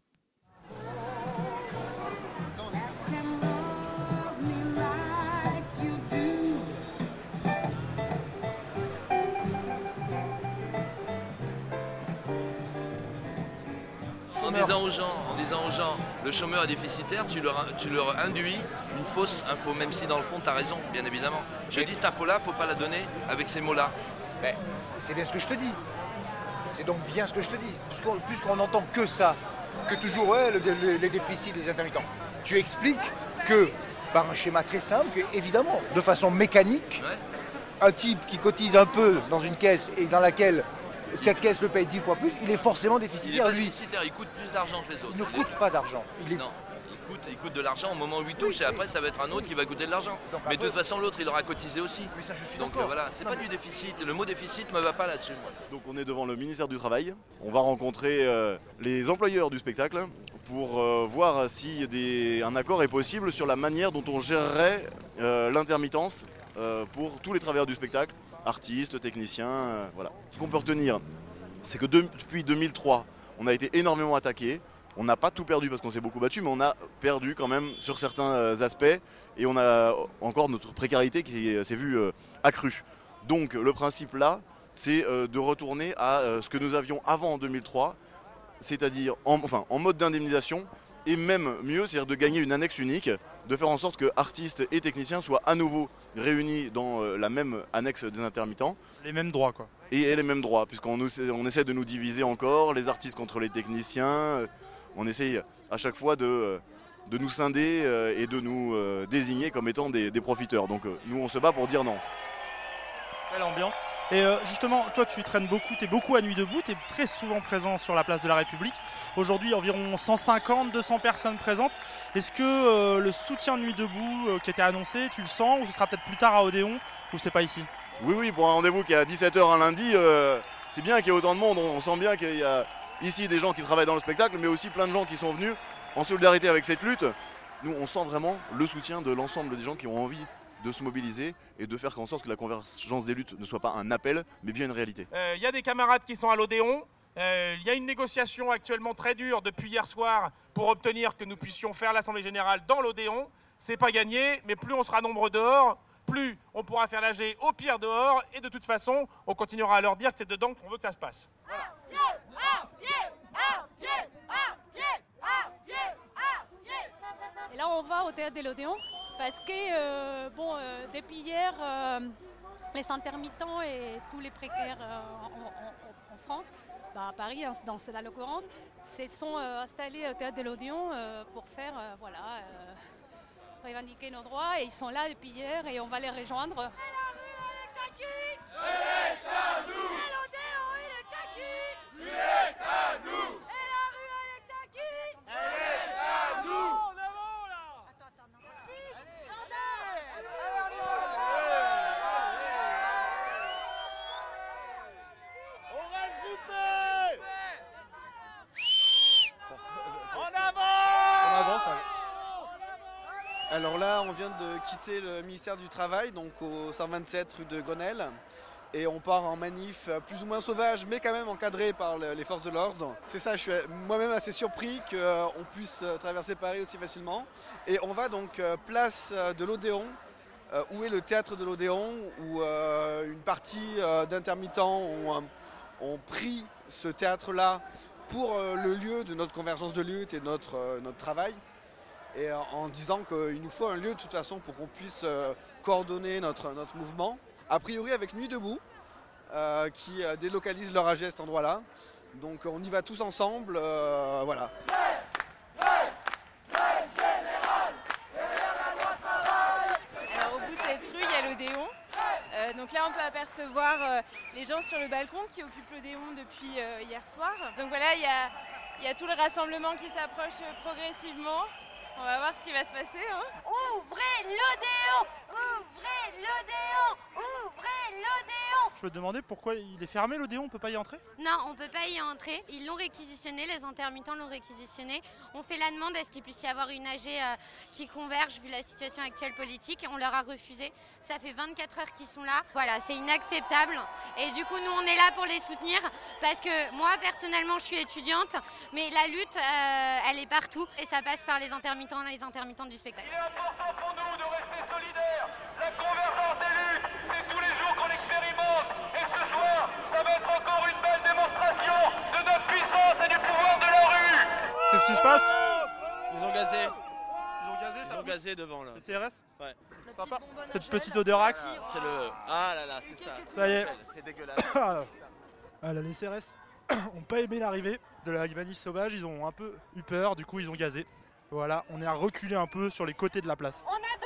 Disant aux gens, en disant aux gens, le chômeur est déficitaire, tu leur, tu leur induis une fausse info, même si dans le fond, tu as raison, bien évidemment. Je dis cette info-là, faut pas la donner avec ces mots-là. C'est bien ce que je te dis. C'est donc bien ce que je te dis. Puisqu'on puisqu'on n'entend que ça, que toujours ouais, le- le- les déficits des intermittents. Tu expliques que, par un schéma très simple, que, évidemment, de façon mécanique, un type qui cotise un peu dans une caisse et dans laquelle cette caisse le paye 10 fois plus, il est forcément Il est déficitaire, lui. déficitaire, il coûte plus d'argent que les autres. Il ne coûte pas d'argent. Il est- Non, il coûte, il coûte de l'argent au moment où il touche et après ça va être un autre qui va coûter de l'argent. Mais de toute façon l'autre il aura cotisé aussi. Donc euh, voilà, c'est pas du déficit. Le mot déficit me va pas là-dessus. moi. Donc on est devant le ministère du Travail. On va rencontrer euh, les employeurs du spectacle pour euh, voir si des- un accord est possible sur la manière dont on gérerait euh, l'intermittence euh, pour tous les travailleurs du spectacle, artistes, techniciens, euh, voilà. Ce qu'on peut retenir, c'est que de- depuis 2003, on a été énormément attaqué. On n'a pas tout perdu parce qu'on s'est beaucoup battu, mais on a perdu quand même sur certains euh, aspects et on a encore notre précarité qui s'est vue euh, accrue. Donc le principe là, c'est de retourner à ce que nous avions avant en 2003, c'est-à-dire en mode d'indemnisation et même mieux, c'est-à-dire de gagner une annexe unique, de faire en sorte que artistes et techniciens soient à nouveau réunis dans euh, la même annexe des intermittents. Les mêmes droits, quoi. Et les mêmes droits, puisqu'on nous- on essaie de nous diviser encore, les artistes contre les techniciens, euh, on essaye à chaque fois de, euh, de nous scinder et de nous désigner comme étant des, des profiteurs. Donc nous on se bat pour dire non. Belle ambiance. Et euh, justement, toi, tu traînes beaucoup, tu es beaucoup à Nuit Debout, tu es très souvent présent sur la place de la République. Aujourd'hui, environ 150, 200 personnes présentes. Est-ce que euh, le soutien Nuit Debout euh, qui était annoncé, tu le sens ou ce sera peut-être plus tard à Odéon ou c'est pas ici? Oui, oui, pour un rendez-vous qui est à 17h un lundi, c'est bien qu'il y ait autant de monde. On sent bien qu'il y a ici des gens qui travaillent dans le spectacle, mais aussi plein de gens qui sont venus en solidarité avec cette lutte. Nous, on sent vraiment le soutien de l'ensemble des gens qui ont envie de se mobiliser et de faire en sorte que la convergence des luttes ne soit pas un appel, mais bien une réalité. Il Euh, y a des camarades qui sont à l'Odéon. Il y a une négociation actuellement très dure depuis hier soir pour obtenir que nous puissions faire l'Assemblée Générale dans l'Odéon. C'est pas gagné, mais plus on sera nombreux dehors, plus on pourra faire l'AG au pire dehors. Et de toute façon, on continuera à leur dire que c'est dedans qu'on veut que ça se passe. Et là, on va au théâtre de l'Odéon parce que, euh, bon, euh, depuis hier, euh, les intermittents et tous les précaires euh, en, en- en France, bah, à Paris, hein, dans cela l'occurrence, se sont euh, installés au théâtre de l'Odéon euh, pour faire, euh, voilà, euh, revendiquer nos droits. Et ils sont là depuis hier et on va les rejoindre. On reste groupés En avant On avance, Alors là, on vient de quitter le ministère du Travail, donc au 127 rue de Grenelle. Et on part en manif plus ou moins sauvage, mais quand même encadré par le- les forces de l'ordre. C'est ça, je suis moi-même assez surpris qu'on puisse traverser Paris aussi facilement. Et on va donc euh, place euh, de l'Odéon, euh, où est le théâtre de l'Odéon, où une partie d'intermittents ont, pris ce théâtre-là pour le lieu de notre convergence de lutte et de notre travail. Et euh, en disant qu'il nous faut un lieu de toute façon pour qu'on puisse euh, coordonner notre, notre mouvement. A priori avec Nuit Debout, euh, qui délocalise leur AG à cet endroit-là. Donc on y va tous ensemble, voilà. Alors au bout de cette rue, il y a l'Odéon. Donc là, on peut apercevoir les gens sur le balcon qui occupent l'Odéon depuis hier soir. Donc voilà, il y a, il y a tout le rassemblement qui s'approche progressivement. On va voir ce qui va se passer. hein. Ouvrez l'Odéon Ouvrez l'Odéon l'Odéon Je peux te demander pourquoi il est fermé l'Odéon, on peut pas y entrer? Non, on ne peut pas y entrer. Ils l'ont réquisitionné, les intermittents l'ont réquisitionné. On fait la demande à ce qu'il puisse y avoir une AG euh, qui converge vu la situation actuelle politique. On leur a refusé. Ça fait 24 heures qu'ils sont là. Voilà, c'est inacceptable. Et du coup, nous, on est là pour les soutenir parce que moi, personnellement, je suis étudiante, mais la lutte, euh, elle est partout et ça passe par les intermittents et les intermittentes du spectacle. La convergence des luttes, c'est tous les jours qu'on expérimente. Et ce soir, ça va être encore une belle démonstration de notre puissance et du pouvoir de la rue. Qu'est-ce qui se passe Ils ont gazé. Ils ont gazé, Ils ont gazé devant là. Le CRS Ouais. Sympa. Cette petite odeur Voilà, C'est le. Ah là là, c'est ça. Ça y est. C'est dégueulasse. [COUGHS] Ah, là, les CRS [COUGHS] ont pas aimé l'arrivée de la manif sauvage, ils ont un peu eu peur, du coup ils ont gazé. Voilà, on est à reculer un peu sur les côtés de la place. On a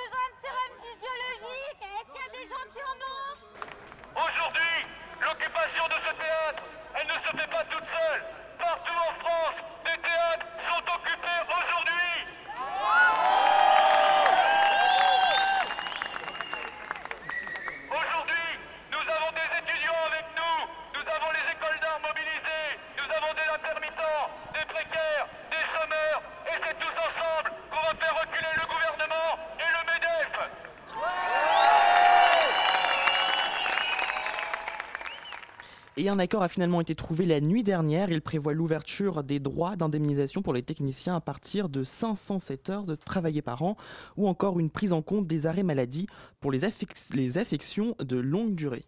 Et un accord a finalement été trouvé la nuit dernière. Il prévoit l'ouverture des droits d'indemnisation pour les techniciens à partir de 507 heures de travaillé par an, ou encore une prise en compte des arrêts maladie pour les affections de longue durée.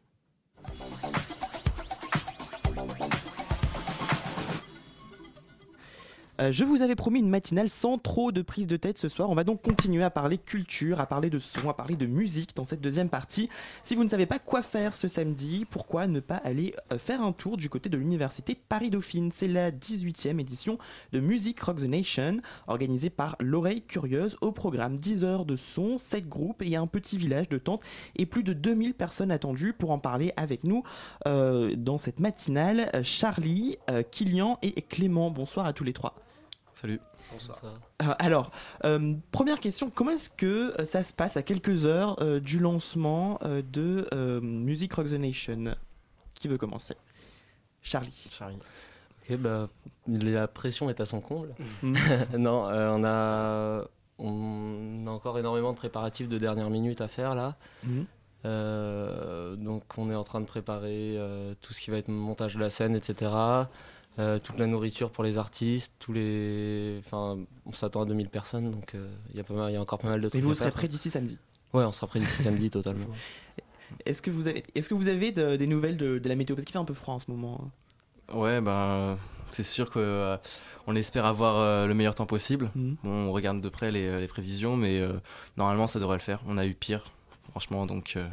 Euh, je vous avais promis une matinale sans trop de prise de tête ce soir. On va donc continuer à parler culture, à parler de son, à parler de musique dans cette deuxième partie. Si vous ne savez pas quoi faire ce samedi, pourquoi ne pas aller euh, faire un tour du côté de l'université Paris-Dauphine C'est la 18e édition de Music Rock the Nation, organisée par l'Oreille Curieuse. Au programme 10 heures de son, 7 groupes et un petit village de tentes et plus de 2000 personnes attendues pour en parler avec nous euh, dans cette matinale. Charlie, euh, et Clément. Bonsoir à tous les trois. Salut. Euh, alors, euh, première question, comment est-ce que euh, ça se passe à quelques heures euh, du lancement euh, de euh, Music Rock the Nation? Qui veut commencer? Charlie. Charlie. Ok, bah, la pression est à son comble. Mm. [LAUGHS] non, euh, on, a, on a encore énormément de préparatifs de dernière minute à faire là. Euh, donc on est en train de préparer euh, tout ce qui va être montage de la scène, etc. Euh, toute la nourriture pour les artistes, tous les, enfin, on s'attend à 2000 personnes, donc euh, il y a pas mal- il y a encore pas mal de Et trucs. vous à serez prêts d'ici samedi? Ouais, on sera prêt d'ici samedi [LAUGHS] totalement. Est-ce que vous avez, est-ce que vous avez de- des nouvelles de, de la météo? Parce qu'il fait un peu froid en ce moment. hein. Ouais, ben c'est sûr que euh, on espère avoir euh, le meilleur temps possible. Mhm. Bon, on regarde de près les, les prévisions, mais euh, normalement ça devrait le faire. On a eu pire, franchement, donc. euh,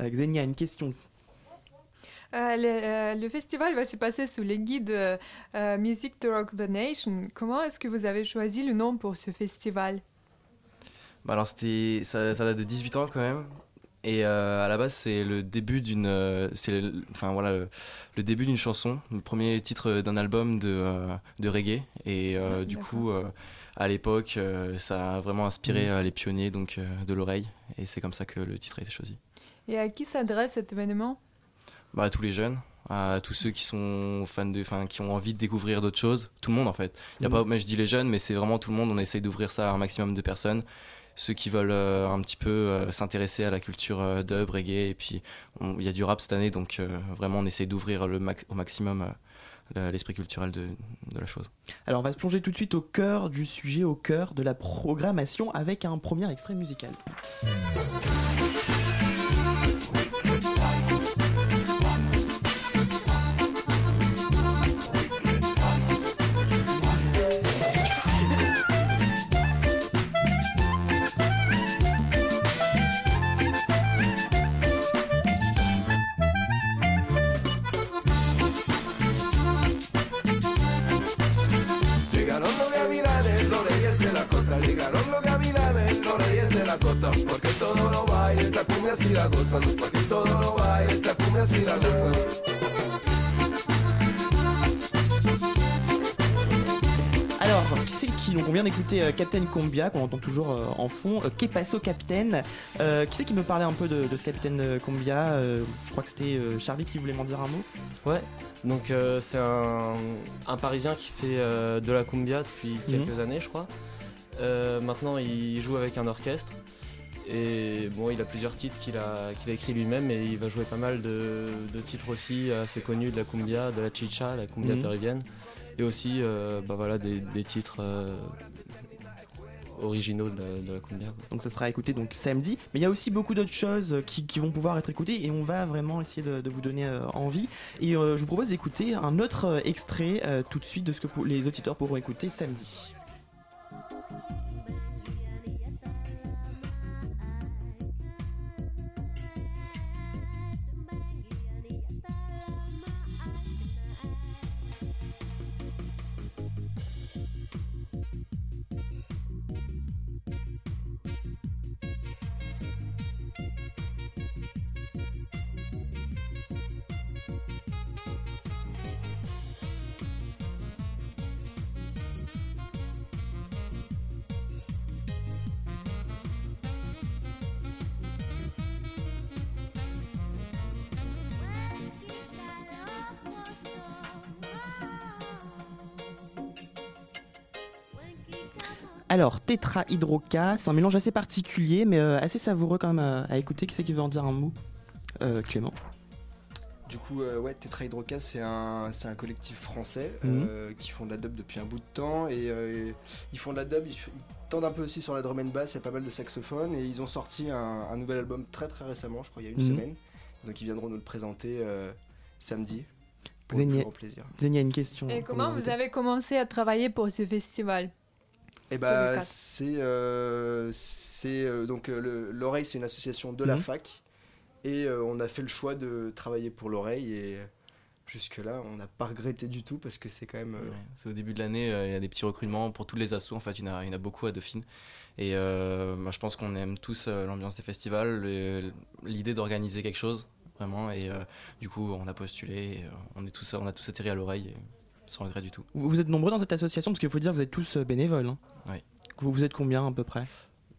Euh, Xenia, une question. Euh, le, euh, le festival va se passer sous les guides euh, Music to Rock the Nation. Comment est-ce que vous avez choisi le nom pour ce festival? Bah alors c'était ça, ça date de 18 ans quand même. Et à la base c'est le début d'une c'est le- enfin voilà le, le début d'une chanson, le premier titre d'un album de, de reggae et Ah, du coup à l'époque ça a vraiment inspiré euh, les pionniers donc de l'oreille et c'est comme ça que le titre a été choisi. Et à qui s'adresse cet événement? Bah, à tous les jeunes, à tous ceux qui sont fans de, enfin, qui ont envie de découvrir d'autres choses, tout le monde en fait. Il y a Mhm. pas, mais je dis les jeunes, mais c'est vraiment tout le monde. On essaye d'ouvrir ça à un maximum de personnes. ceux qui veulent euh, un petit peu euh, s'intéresser à la culture euh, dub, reggae. Et puis, il y a du rap cette année, donc vraiment, on essaye d'ouvrir le max- au maximum le- l'esprit culturel de, de la chose. Alors on va se plonger tout de suite au cœur du sujet, au cœur de la programmation avec un premier extrait musical. Porque todo lo bailes, la cumbia si la gozan. Porque todo lo bailes, la cumbia si la gozan. Alors, qui c'est qui donc on vient d'écouter euh, Captain Combia qu'on entend toujours euh, en fond. Euh, que passe au Captain Euh, Qui c'est qui me parlait un peu de, de ce Captain Combia Euh, Je crois que c'était euh, Charlie qui voulait m'en dire un mot. Ouais, donc euh, c'est un, un Parisien qui fait euh, de la cumbia depuis Mhm. quelques années, je crois. Euh, maintenant, il joue avec un orchestre. Et bon, il a plusieurs titres qu'il a, qu'il a écrit lui-même et il va jouer pas mal de, de titres aussi assez connus de la cumbia, de la chicha, la cumbia péruvienne. Et aussi euh, bah voilà, des, des titres euh, originaux de la, de la cumbia. Donc ça sera écouté donc samedi. Mais il y a aussi beaucoup d'autres choses qui, qui vont pouvoir être écoutées et on va vraiment essayer de, de vous donner euh, envie. Et euh, je vous propose d'écouter un autre euh, extrait euh, tout de suite de ce que les auditeurs pourront écouter samedi. Alors, tétrahydroca, c'est un mélange assez particulier, mais euh, assez savoureux quand même à, à écouter. Qui c'est qui veut en dire un mot? Euh, Clément Du coup, euh, ouais, Tetrahydroca, c'est un, c'est un collectif français Mhm. euh, qui font de la dub depuis un bout de temps et euh, ils font de la dub, ils, ils tendent un peu aussi sur la drum and bass, il y a pas mal de saxophones et ils ont sorti un, un nouvel album très très récemment, je crois il y a une Mhm. semaine. Donc ils viendront nous le présenter euh, samedi. Pour le Zénia, plus grand plaisir. Zénia, une question. Et comment vous avez commencé à travailler pour ce festival? Et bah 2004. c'est euh, euh, donc euh, le- l'oreille c'est une association de la Mhm. fac et euh, on a fait le choix de travailler pour l'oreille et jusque là on n'a pas regretté du tout parce que c'est quand même euh, Ouais, C'est au début de l'année, euh, il y a des petits recrutements pour tous les assos. En fait, il y en a, il y en a beaucoup à Dauphine. Et euh, moi, je pense qu'on aime tous euh, l'ambiance des festivals, l'idée d'organiser quelque chose, vraiment. Et euh, du coup, on a postulé, et, euh, on, est tous, on a tous atterri à l'oreille, et sans regret du tout. Vous êtes nombreux dans cette association parce qu'il faut dire que vous êtes tous euh, bénévoles. hein. Oui. Vous, vous êtes combien à peu près?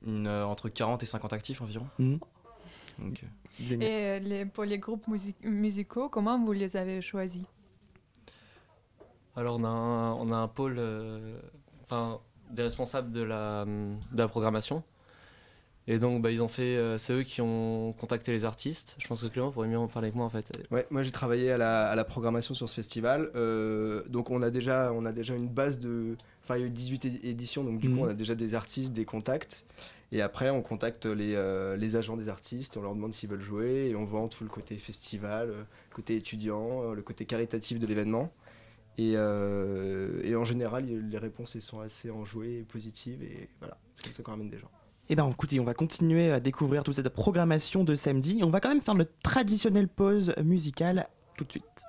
Une, euh, entre 40 et 50 actifs environ. Donc, euh, Et les- pour les groupes musi- musicaux, comment vous les avez choisis? Alors on a un, on a un pôle, euh, enfin des responsables de la, de la programmation. Et donc bah, ils ont fait, euh, c'est eux qui ont contacté les artistes. Je pense que Clément pourrait mieux en parler que moi en fait. Ouais, moi j'ai travaillé à la, à la programmation sur ce festival. Euh, donc on a, déjà, on a déjà une base de. Enfin, il y a eu 18 é- éditions, donc du Mhm. coup on a déjà des artistes, des contacts. Et après on contacte les, euh, les agents des artistes, on leur demande s'ils veulent jouer et on vend tout le côté festival, euh, côté étudiant, le côté caritatif de l'événement. Et, et en général, les réponses elles sont assez enjouées et positives et voilà, c'est comme ça qu'on ramène des gens. Eh ben écoutez, on va continuer à découvrir toute cette programmation de samedi. On va quand même faire le traditionnel pause musicale tout de suite.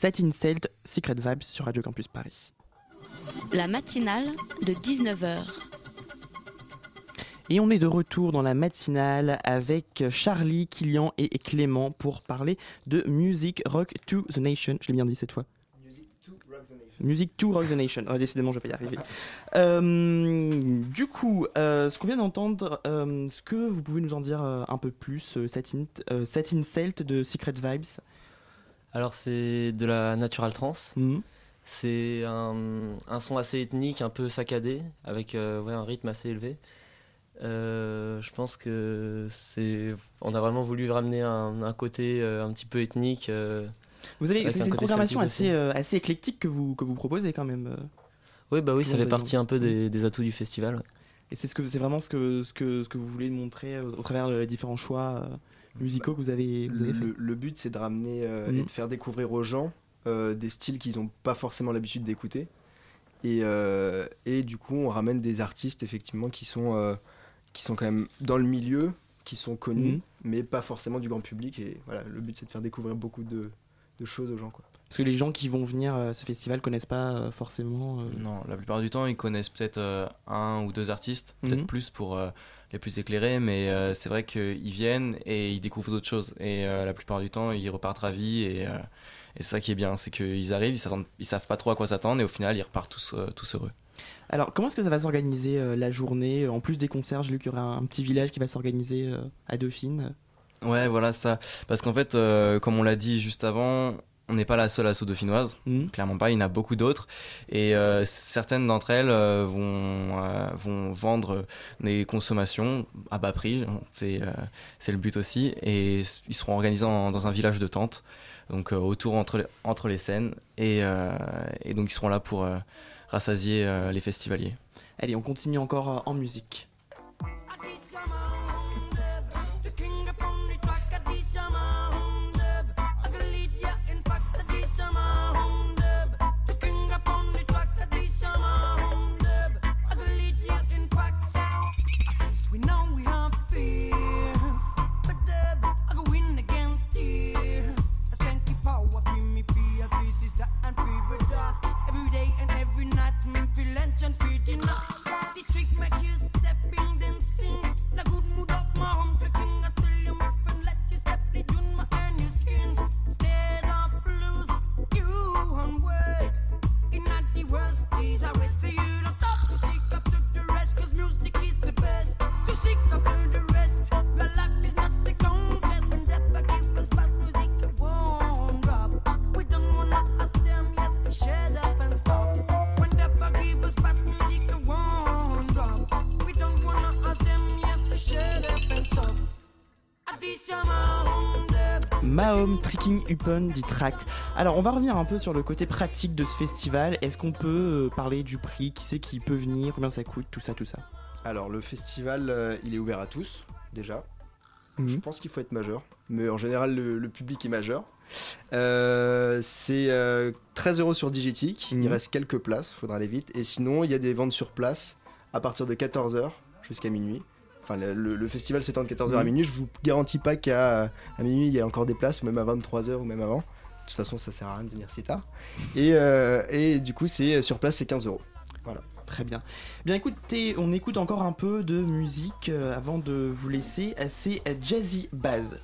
Satin Sailed, Secret Vibes sur Radio Campus Paris. La matinale de 19h. Et on est de retour dans la matinale avec Charlie, Kilian et Clément pour parler de Music Rock to the Nation. Je l'ai bien dit cette fois. Music to Rock the Nation. Oh, décidément, je vais pas y arriver. Euh, du coup, euh, ce qu'on vient d'entendre, euh, est-ce que vous pouvez nous en dire euh, un peu plus euh, Satin, euh, Satin Celt de Secret Vibes? Alors c'est de la natural trance. Mhm. C'est un, un son assez ethnique, un peu saccadé, avec euh, ouais, un rythme assez élevé. Euh, je pense que c'est, on a vraiment voulu ramener un, un côté euh, un petit peu ethnique. Vous avez, c'est un une programmation assez, assez éclectique que vous, que vous proposez quand même. Oui, bah oui, ça fait partie un peu des, des atouts du festival. ouais. Et c'est ce que c'est vraiment ce que, ce que ce que vous voulez montrer au travers des différents choix musicaux que vous avez vous avez fait. Le, le but, c'est de ramener euh, Mhm. et de faire découvrir aux gens euh, des styles qu'ils n'ont pas forcément l'habitude d'écouter. Et, euh, et du coup, on ramène des artistes, effectivement, qui sont, euh, qui sont quand même dans le milieu, qui sont connus, Mhm. mais pas forcément du grand public. Et voilà, le but, c'est de faire découvrir beaucoup de, de choses aux gens. Quoi. Parce que les gens qui vont venir à ce festival connaissent pas forcément. euh, Non, la plupart du temps, ils connaissent peut-être euh, un ou deux artistes, peut-être Mhm. plus pour euh, les plus éclairés, mais euh, c'est vrai qu'ils viennent et ils découvrent d'autres choses. Et euh, la plupart du temps, ils repartent ravis. Et, euh, et c'est ça qui est bien, c'est qu'ils arrivent, ils, ils savent pas trop à quoi s'attendre, et au final, ils repartent tous, tous heureux. Alors, comment est-ce que ça va s'organiser la journée? En plus des concerts, j'ai lu qu'il y aurait un, petit village qui va s'organiser à Dauphine. Ouais, voilà ça. Parce qu'en fait, euh, comme on l'a dit juste avant, on n'est pas la seule asso dauphinoise. Mhm. Clairement pas, il y en a beaucoup d'autres. Et euh, certaines d'entre elles euh, vont, euh, vont vendre des consommations à bas prix. C'est le but aussi. Et ils seront organisés en- dans un village de tentes, donc autour entre les, entre les scènes. Et, et donc ils seront là pour rassasier les festivaliers. Allez, on continue encore en musique. Upon dit Tract. Alors on va revenir un peu sur le côté pratique de ce festival. Est-ce qu'on peut euh, parler du prix? Qui c'est qui peut venir? Combien ça coûte? Tout ça, tout ça. Alors le festival, euh, il est ouvert à tous déjà. Mhm. Je pense qu'il faut être majeur, mais en général le, le public est majeur. Euh, c'est euh, 13 euros sur Digitic, il Mhm. reste quelques places, faudra aller vite. Et sinon, il y a des ventes sur place à partir de 14h jusqu'à minuit. Enfin, le, festival s'étend de 14h à Mhm. minuit. Je vous garantis pas qu'à à minuit il y a encore des places, ou même à 23h ou même avant. De toute façon, ça sert à rien de venir si tard. Et, euh, et du coup, c'est sur place, c'est 15 euros. Voilà. Très bien. Bien écoutez, on écoute encore un peu de musique euh, avant de vous laisser. Euh, C'est euh, Jazzy Baz.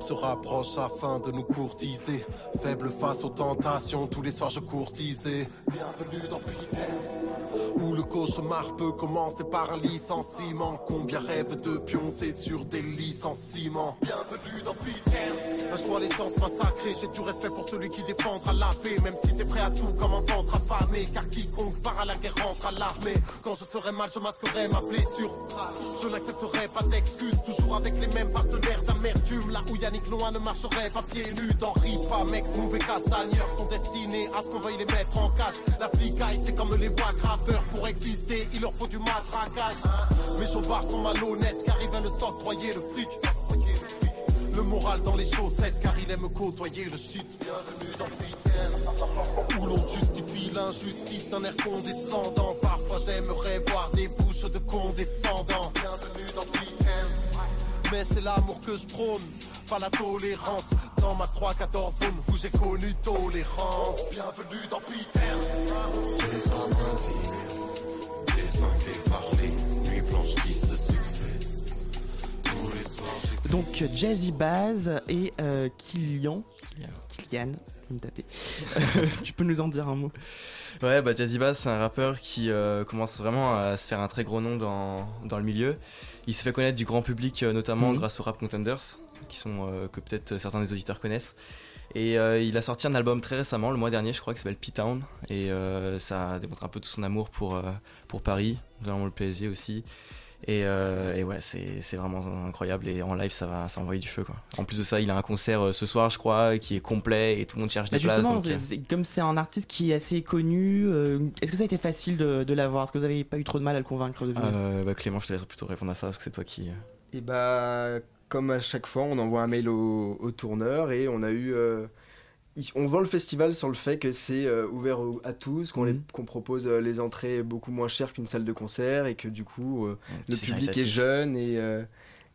Se rapproche afin de nous courtiser. Faible face aux tentations, tous les soirs je courtisais. Bienvenue dans Peter. Où le cauchemar peut commencer par un licenciement. Combien rêvent de pioncer sur des licenciements. Bienvenue dans Peter. Un choix les chances massacrées. J'ai du respect pour celui qui défendra la paix. Même si t'es prêt à tout comme un ventre affamé. Car quiconque part à la guerre rentre à l'armée. Quand je serai mal, je masquerai ma blessure. Je n'accepterai pas d'excuses. Toujours avec les mêmes partenaires d'amertume. Là où Yannick Noah ne marcherait pas pieds nus. Dans Ripa, Mex, Mouv et Castagneur sont destinés à ce qu'on veuille les mettre en cage. La flicaille, c'est comme les voix Pour exister, il leur faut du matraquage. Mes chauffards sont malhonnêtes car ils veulent s'octroyer le fric. Le moral dans les chaussettes car il aime côtoyer le shit. Bienvenue dans. Où l'on justifie l'injustice d'un air condescendant. Parfois j'aimerais voir des bouches de condescendants. Bienvenue dans Peter. Mais c'est l'amour que je prône, pas la tolérance. Dans ma 3-14 zone où j'ai connu tolérance. Bienvenue dans Peter. C'est un navire, désingué par les nuits blanches qui se succèdent. Tous les soirs j'ai Donc Jazzy Baz et euh, Kylian. Kylian, je vais me taper. Euh, [LAUGHS] tu peux nous en dire un mot Ouais, bah Jazzy Bass, c'est un rappeur qui euh, commence vraiment à se faire un très gros nom dans, dans le milieu. Il se fait connaître du grand public, euh, notamment Mhm. grâce aux Rap Contenders, qui sont, euh, que peut-être certains des auditeurs connaissent. Et euh, il a sorti un album très récemment, le mois dernier, je crois, qui s'appelle P-Town. Et euh, ça démontre un peu tout son amour pour, euh, pour Paris, notamment le PSG aussi. Et, euh, et ouais, c'est c'est vraiment incroyable. Et en live, ça va, ça envoie du feu. Quoi. En plus de ça, il a un concert euh, ce soir, je crois, qui est complet et tout le monde cherche Bah, des places. Justement, donc, c'est- euh, c'est- comme c'est un artiste qui est assez connu, euh, est-ce que ça a été facile de, de l'avoir? Est-ce que vous avez pas eu trop de mal à le convaincre de venir? Euh, bah, Clément, je te laisse plutôt répondre à ça parce que c'est toi qui. Et bah, comme à chaque fois, on envoie un mail au, au tourneur et on a eu. euh, on vend le festival sur le fait que c'est euh, ouvert à tous, qu'on Mhm. propose euh, les entrées beaucoup moins chères qu'une salle de concert et que du coup, le public est jeune et.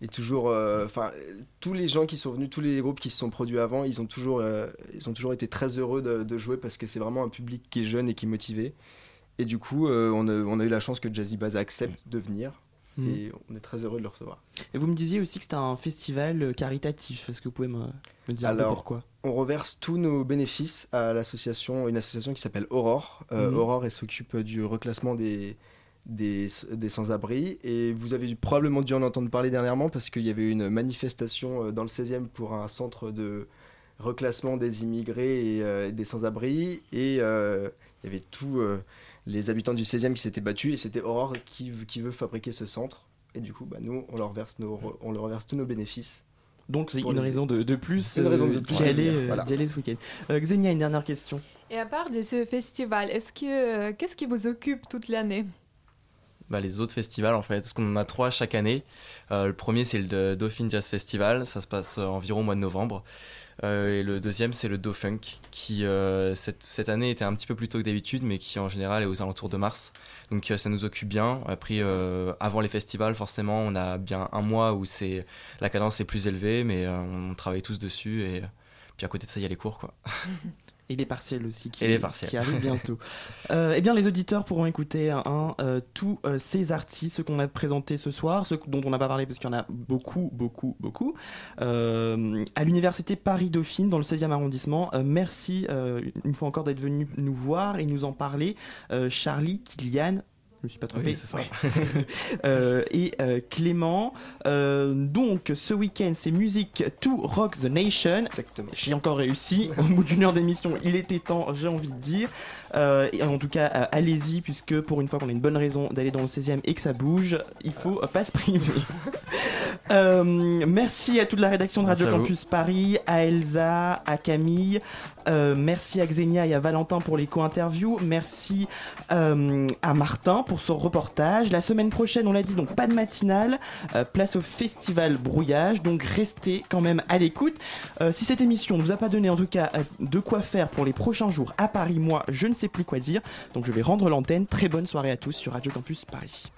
et toujours, enfin, tous les gens qui sont venus, tous les groupes qui se sont produits avant, ils ont toujours, ils ont toujours été très heureux de, de jouer parce que c'est vraiment un public qui est jeune et qui est motivé. Et du coup, on, a, on a eu la chance que Jazzy Baza accepte de venir. Mhm. Et on est très heureux de le recevoir. Et vous me disiez aussi que c'était un festival euh, caritatif. Est-ce que vous pouvez me, me dire un peu Alors, pourquoi? on reverse tous nos bénéfices à l'association, une association qui s'appelle Aurore. Euh, Mhm. Aurore, elle s'occupe du reclassement des, des, des sans-abri. Et vous avez probablement dû en entendre parler dernièrement parce qu'il y avait une manifestation euh, dans le 16e pour un centre de reclassement des immigrés et euh, des sans-abri. Et euh, il y avait euh, les habitants du 16e qui s'étaient battus et c'était Aurore qui, qui veut fabriquer ce centre. Et du coup, bah, nous, on leur, verse nos, on leur verse tous nos bénéfices. Donc c'est une les- raison de, de plus Une euh, raison de d'y aller, venir, euh, voilà. d'y aller ce week-end. Euh, Xenia, une dernière question. Et à part de ce festival, est-ce que euh, qu'est-ce qui vous occupe toute l'année? Bah, les autres festivals en fait, parce qu'on en a trois chaque année. Euh, le premier c'est le Dauphine Jazz Festival, ça se passe euh, environ au mois de novembre. Euh, et le deuxième c'est le Daufunk, qui euh, cette, année était un petit peu plus tôt que d'habitude, mais qui en général est aux alentours de mars. Donc euh, ça nous occupe bien. Après, avant les festivals, forcément, on a bien un mois où c'est la cadence est plus élevée, mais on travaille tous dessus. Et puis à côté de ça, il y a les cours quoi. [LAUGHS] Et les partiels aussi qui, Et les partiels. qui arrivent bientôt. [LAUGHS] Euh, eh bien, les auditeurs pourront écouter hein, euh, tous euh, ces artistes, ceux qu'on a présentés ce soir, ceux dont on n'a pas parlé parce qu'il y en a beaucoup, beaucoup, beaucoup, à l'université Paris-Dauphine dans le 16e arrondissement. Merci une fois encore d'être venu nous voir et nous en parler. Charlie, Kylian, je me suis pas trompé. Oui, c'est ça. [LAUGHS] Euh, et euh, Clément. Euh, donc, ce week-end, c'est musique To Rock the Nation. Exactement. J'ai encore réussi. Au bout d'une heure d'émission, il était temps, j'ai envie de dire. Euh, et en tout cas, euh, allez-y, puisque pour une fois qu'on a une bonne raison d'aller dans le 16e et que ça bouge, il faut euh, pas se priver. [LAUGHS] Merci à toute la rédaction de Radio. Campus Paris, à Elsa, à Camille. Euh, merci à Xenia et à Valentin pour les co-interviews. Merci euh, à Martin pour son reportage. La semaine prochaine, on l'a dit, donc pas de matinale. Euh, place au festival Brouillage. Donc restez quand même à l'écoute. Si cette émission ne vous a pas donné en tout cas de quoi faire pour les prochains jours à Paris, moi, je ne sais plus quoi dire. Donc je vais rendre l'antenne. Très bonne soirée à tous sur Radio Campus Paris.